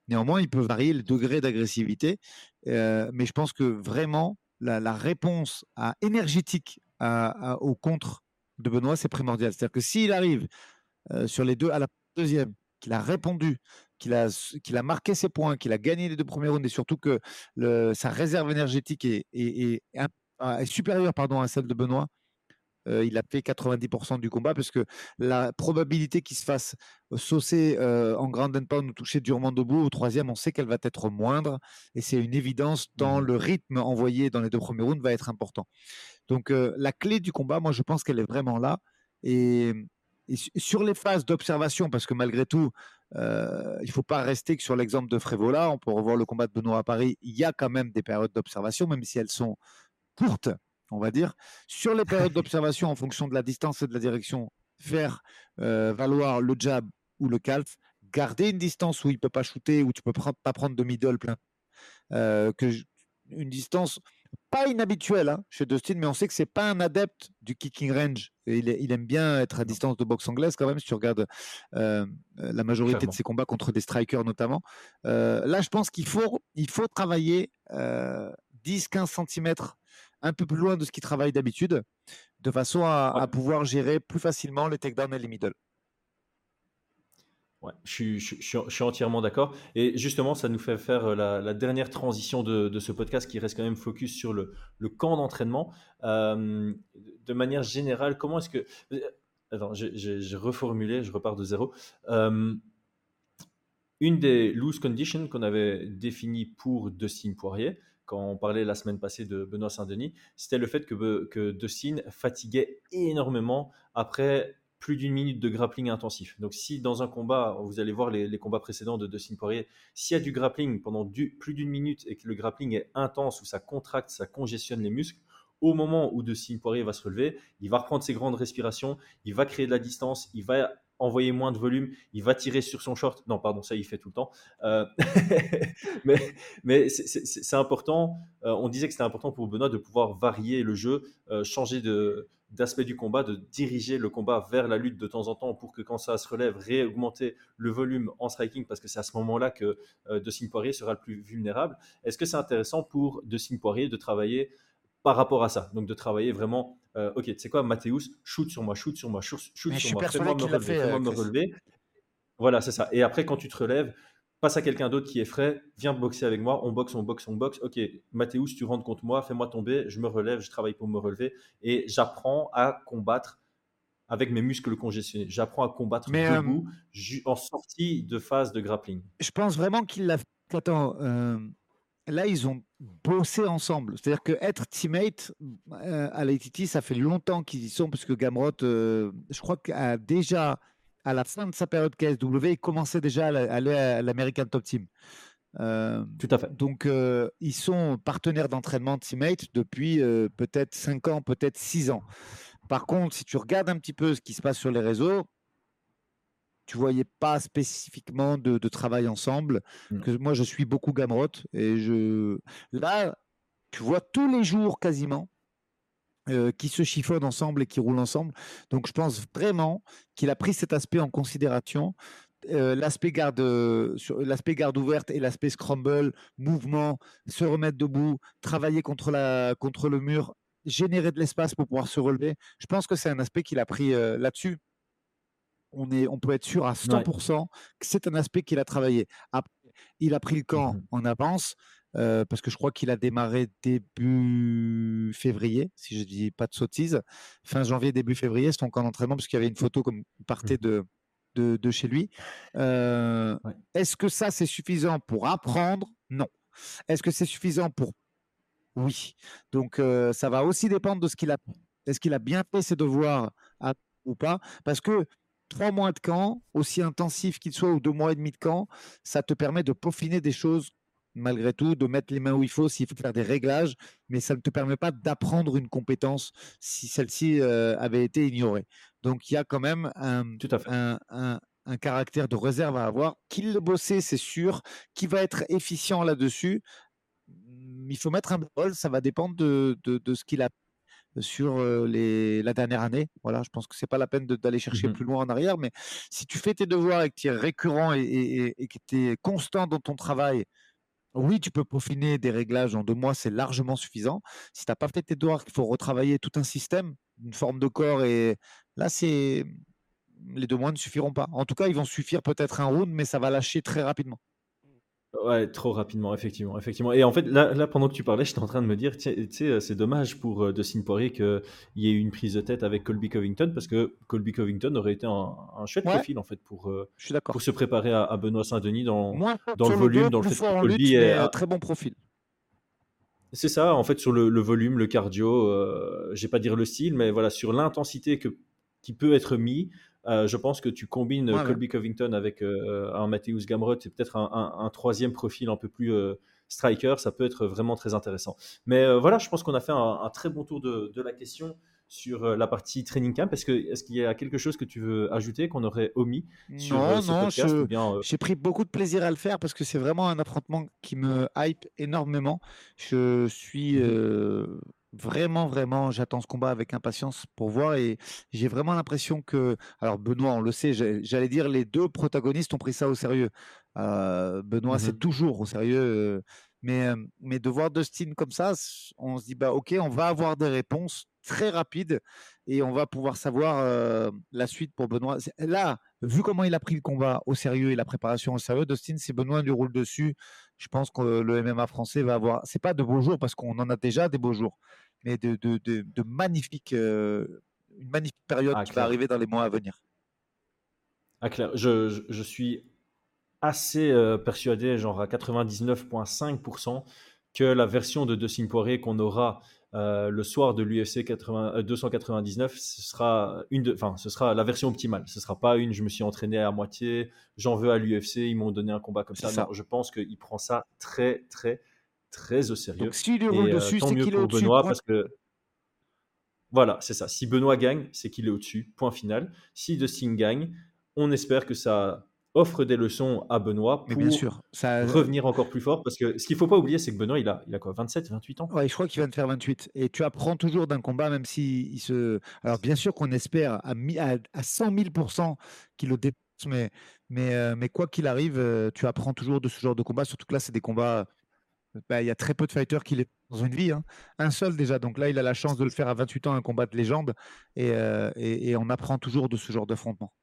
S4: Néanmoins, il peut varier le degré d'agressivité, mais je pense que vraiment la, réponse énergétique au contre de Benoît, c'est primordial. C'est-à-dire que s'il arrive euh, sur les deux à la deuxième, qu'il a répondu, qu'il a, qu'il a marqué ses points, qu'il a gagné les deux premiers rounds et surtout que le, sa réserve énergétique est, est, est, supérieure pardon, à celle de Benoît. Euh, il a fait 90% du combat parce que la probabilité qu'il se fasse saucer euh, en grand pound ou toucher durement debout au troisième, on sait qu'elle va être moindre et c'est une évidence dans mmh le rythme envoyé dans les deux premiers rounds va être important. Donc la clé du combat, moi je pense qu'elle est vraiment là et, sur les phases d'observation, parce que malgré tout, euh, il ne faut pas rester que sur l'exemple de Frévola, on peut revoir le combat de Benoît à Paris, il y a quand même des périodes d'observation, même si elles sont courtes, on va dire. Sur les périodes d'observation, en fonction de la distance et de la direction, faire euh, valoir le jab ou le calf, garder une distance où il ne peut pas shooter, où tu ne peux pas prendre de middle plein, euh, que une distance pas inhabituel hein, chez Dustin, mais on sait que c'est pas un adepte du kicking range. il, il, aime bien être à distance de boxe anglaise quand même, si tu regardes euh, la majorité de ses combats contre des strikers notamment. Euh, là, je pense qu'il faut, il faut travailler 10-15 euh, cm un peu plus loin de ce qu'il travaille d'habitude, de façon à, à, pouvoir gérer plus facilement les takedowns et les middle.
S1: Ouais, je, suis, entièrement d'accord. Et justement, ça nous fait faire euh, la, dernière transition de, ce podcast qui reste quand même focus sur le, camp d'entraînement. Euh, de manière générale, comment est-ce que... Euh, attends, j'ai reformulé, je repars de zéro. une des loose conditions qu'on avait définies pour Dustin Poirier, quand on parlait la semaine passée de Benoît Saint-Denis, c'était le fait que, que Dustin fatiguait énormément après plus d'une minute de grappling intensif. Donc si dans un combat, vous allez voir les, combats précédents de Dustin Poirier, s'il y a du grappling pendant plus d'une minute et que le grappling est intense, où ça contracte, ça congestionne les muscles, au moment où Dustin Poirier va se relever, il va reprendre ses grandes respirations, il va créer de la distance, il va envoyer moins de volume, il va tirer sur son short. Non, pardon, ça il fait tout le temps. Euh, mais c'est important. Euh, on disait que c'était important pour Benoît de pouvoir varier le jeu, euh, changer de d'aspect du combat, de diriger le combat vers la lutte de temps en temps pour que quand ça se relève, réaugmenter le volume en striking parce que c'est à ce moment-là que De Poirier sera le plus vulnérable. Est-ce que c'est intéressant pour De Poirier de travailler par rapport à ça? Donc de travailler vraiment, euh, ok, tu sais quoi, Mathéus, shoot sur moi, shoot sur moi, shoot, sur moi, fais-moi me relever, fais-moi me relever. Voilà, c'est ça. Et après, quand tu te relèves, passe à quelqu'un d'autre qui est frais, viens boxer avec moi, on boxe, on boxe, on boxe. Ok, Mathéus, tu rentres contre moi, fais-moi tomber, je me relève, je travaille pour me relever et j'apprends à combattre avec mes muscles congestionnés. J'apprends à combattre Mais, debout en sortie de phase de grappling.
S4: Je pense vraiment qu'il l'a. Attends, euh, là, ils ont bossé ensemble. C'est-à-dire que être teammate euh, à l'ATT, ça fait longtemps qu'ils y sont, parce que Gamrot, euh, je crois qu'a déjà, à la fin de sa période KSW, il commençait déjà à aller à l'American Top Team.
S1: Euh, Tout à fait.
S4: Donc, ils sont partenaires d'entraînement teammate depuis peut-être 5 ans, peut-être 6 ans. Par contre, si tu regardes un petit peu ce qui se passe sur les réseaux, tu voyais pas spécifiquement de, travail ensemble. Mmh. Que moi, je suis beaucoup Gamrot et je là, tu vois tous les jours quasiment euh, qui se chiffonnent ensemble et qui roulent ensemble. Donc, je pense vraiment qu'il a pris cet aspect en considération. Euh, l'aspect garde sur l'aspect garde ouverte et l'aspect scramble mouvement se remettre debout travailler contre la contre le mur générer de l'espace pour pouvoir se relever je pense que c'est un aspect qu'il a pris euh, là-dessus on, est, on peut être sûr à 100% que c'est un aspect qu'il a travaillé. Après, il a pris le camp mmh en avance. Euh, parce que je crois qu'il a démarré début février, si je dis pas de sottises, fin janvier, début février, c'est son camp d'entraînement, parce qu'il y avait une photo comme partait mmh. de, de, chez lui. Euh, est-ce que ça, c'est suffisant pour apprendre? Non. Est-ce que c'est suffisant pour... Oui. Donc, euh, ça va aussi dépendre de ce qu'il a... Est-ce qu'il a bien fait ses devoirs ou pas? Parce que trois mois de camp, aussi intensif qu'il soit, ou deux mois et demi de camp, ça te permet de peaufiner des choses malgré tout, de mettre les mains où il faut s'il faut faire des réglages, mais ça ne te permet pas d'apprendre une compétence si celle-ci euh, avait été ignorée. Donc il y a quand même un, un, caractère de réserve à avoir. Qu'il le bosser, c'est sûr. Qui va être efficient là-dessus? Il faut mettre un bol, ça va dépendre de, de, de ce qu'il a sur les, la dernière année. Voilà, je pense que c'est pas la peine d'aller chercher mmh plus loin en arrière, mais si tu fais tes devoirs et que tu es récurrent et, que tu es constant dans ton travail, oui, tu peux peaufiner des réglages en deux mois, c'est largement suffisant. Si tu n'as pas fait tes devoirs, qu'il faut retravailler tout un système, une forme de corps, et là, c'est les deux mois ne suffiront pas. En tout cas, ils vont suffire peut-être un round, mais ça va lâcher très rapidement.
S1: Ouais, trop rapidement, effectivement, effectivement. Et en fait, là, là pendant que tu parlais, j'étais en train de me dire, tu sais, euh, c'est dommage pour euh, Dustin Poirier qu'il y ait eu une prise de tête avec Colby Covington, parce que Colby Covington aurait été un, un chouette profil, en fait, pour, euh, pour se préparer à, Benoît Saint-Denis dans, dans le volume, dans le fait que
S4: Colby est un très bon profil.
S1: C'est ça, en fait, sur le, le volume, le cardio, euh, je vais pas dire le style, mais voilà, sur l'intensité que qui peut être mis, euh, je pense que tu combines Colby Covington avec euh, un Matthews Gamrot et peut-être un, troisième profil un peu plus euh, striker, ça peut être vraiment très intéressant. Mais voilà, je pense qu'on a fait un, très bon tour de, la question sur la partie training camp. Est-ce qu'il est y a quelque chose que tu veux ajouter qu'on aurait omis sur
S4: non, ce podcast Non, j'ai pris beaucoup de plaisir à le faire parce que c'est vraiment un affrontement qui me hype énormément. Je suis mmh Vraiment, vraiment, j'attends ce combat avec impatience pour voir et j'ai vraiment l'impression que, alors Benoît, on le sait, j'allais dire les deux protagonistes ont pris ça au sérieux. Euh, Benoît, c'est mmh toujours au sérieux, euh, mais, euh, mais de voir Dustin comme ça, on se dit bah ok, on va avoir des réponses très rapides et on va pouvoir savoir la suite pour Benoît. Là, vu comment il a pris le combat au sérieux et la préparation au sérieux, Dustin, si Benoît lui roule dessus, je pense que le MMA français va avoir, c'est pas de beaux jours parce qu'on en a déjà des beaux jours, mais de, de, de, magnifiques, euh, une magnifique période ah, qui va arriver dans les mois à venir.
S1: Ah, clair. Je, je, suis assez euh, persuadé, genre à 99,5%, que la version de Dustin Poirier qu'on aura euh, le soir de l'UFC 299, ce sera, une de, ce sera la version optimale. Ce sera pas une je me suis entraîné à moitié, j'en veux à l'UFC, ils m'ont donné un combat comme ça. Non, je pense qu'il prend ça très, très, très au sérieux. Donc
S4: s'il roule euh, dessus, c'est qu'il est au-dessus.
S1: Benoît, parce que voilà, c'est ça. Si Benoît gagne, c'est qu'il est au-dessus. Point final. Si Dustin gagne, on espère que ça offre des leçons à Benoît pour
S4: bien sûr, ça...
S1: revenir encore plus fort. Parce que ce qu'il ne faut pas oublier, c'est que Benoît, il a, il a quoi 27, 28 ans?
S4: Ouais, je crois qu'il vient de faire 28. Et tu apprends toujours d'un combat, même si il se. Alors, bien sûr qu'on espère à, à, à 100 000 qu'il le dépasse, mais, mais, euh, mais quoi qu'il arrive, euh, tu apprends toujours de ce genre de combat. Surtout que là, c'est des combats. Bah, il y a très peu de fighters qui les dans une vie. Hein. Un seul déjà. Donc là, il a la chance de le faire à 28 ans, un combat de légende. et, euh, et on apprend toujours de ce genre d'affrontement.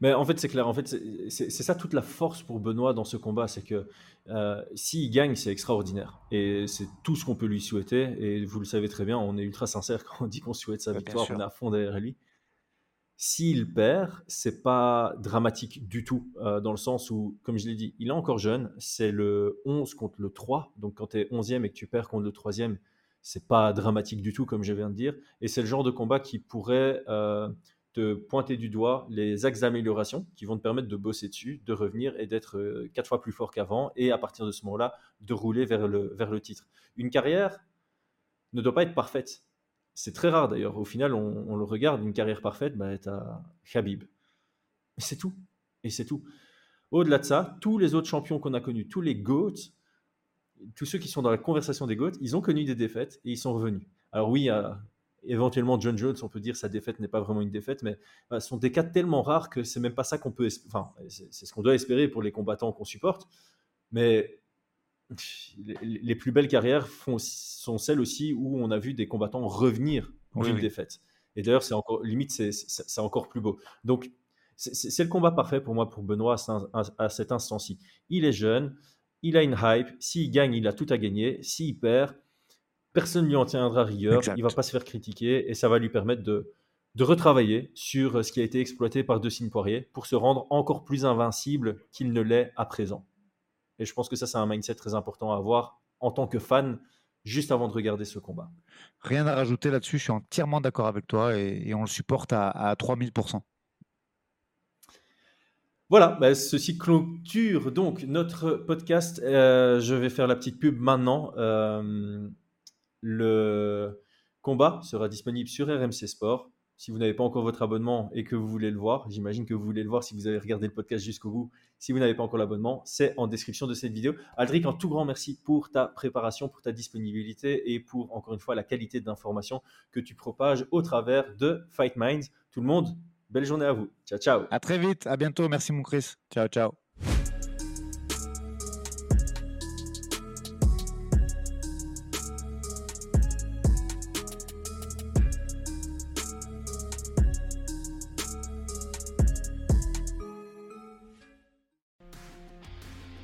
S1: Mais en fait, c'est clair. En fait, c'est ça toute la force pour Benoît dans ce combat, c'est que euh, s'il gagne, c'est extraordinaire. Et c'est tout ce qu'on peut lui souhaiter. Et vous le savez très bien, on est ultra sincère quand on dit qu'on souhaite sa victoire, on est à fond derrière lui. S'il perd, c'est pas dramatique du tout, euh, dans le sens où, comme je l'ai dit, il est encore jeune. C'est le 11 contre le 3. Donc quand tu es 11e et que tu perds contre le 3e, c'est pas dramatique du tout, comme je viens de dire. Et c'est le genre de combat qui pourrait. Euh, te pointer du doigt les axes d'amélioration qui vont te permettre de bosser dessus, de revenir et d'être euh, quatre fois plus fort qu'avant et à partir de ce moment-là, de rouler vers le, vers le titre. Une carrière ne doit pas être parfaite. C'est très rare d'ailleurs. Au final, on, le regarde, une carrière parfaite, bah, tu as Khabib. C'est tout. Et c'est tout. Au-delà de ça, tous les autres champions qu'on a connus, tous les GOATs, tous ceux qui sont dans la conversation des GOATs, ils ont connu des défaites et ils sont revenus. Alors oui, éventuellement John Jones, on peut dire sa défaite n'est pas vraiment une défaite, mais bah, ce sont des cas tellement rares que c'est même pas ça qu'on peut, enfin, c'est ce qu'on doit espérer pour les combattants qu'on supporte, mais les, plus belles carrières font, sont celles aussi où on a vu des combattants revenir d'une défaite. Et d'ailleurs, c'est encore limite, c'est encore plus beau. Donc, c'est le combat parfait pour moi, pour Benoît, à cet instant-ci. Il est jeune, il a une hype. S'il gagne, il a tout à gagner. S'il perd, personne ne lui en tiendra rigueur, il il va pas se faire critiquer et ça va lui permettre de, de retravailler sur euh, ce qui a été exploité par Decine Poirier pour se rendre encore plus invincible qu'il ne l'est à présent. Et je pense que ça, c'est un mindset très important à avoir en tant que fan juste avant de regarder ce combat.
S4: Rien à rajouter là-dessus, je suis entièrement d'accord avec toi et, on le supporte à, à 3000%.
S1: Voilà, bah, ceci clôture donc notre podcast. Euh, je vais faire la petite pub maintenant. Euh, le combat sera disponible sur RMC Sport. Si vous n'avez pas encore votre abonnement et que vous voulez le voir, j'imagine que vous voulez le voir si vous avez regardé le podcast jusqu'au bout. Si vous n'avez pas encore l'abonnement, c'est en description de cette vidéo. Aldric, un tout grand merci pour ta préparation, pour ta disponibilité et pour, encore une fois, la qualité d'information que tu propages au travers de Fight Minds. Tout le monde, belle journée à vous. Ciao, ciao.
S4: À très vite. À bientôt. Merci, mon Chris. Ciao, ciao.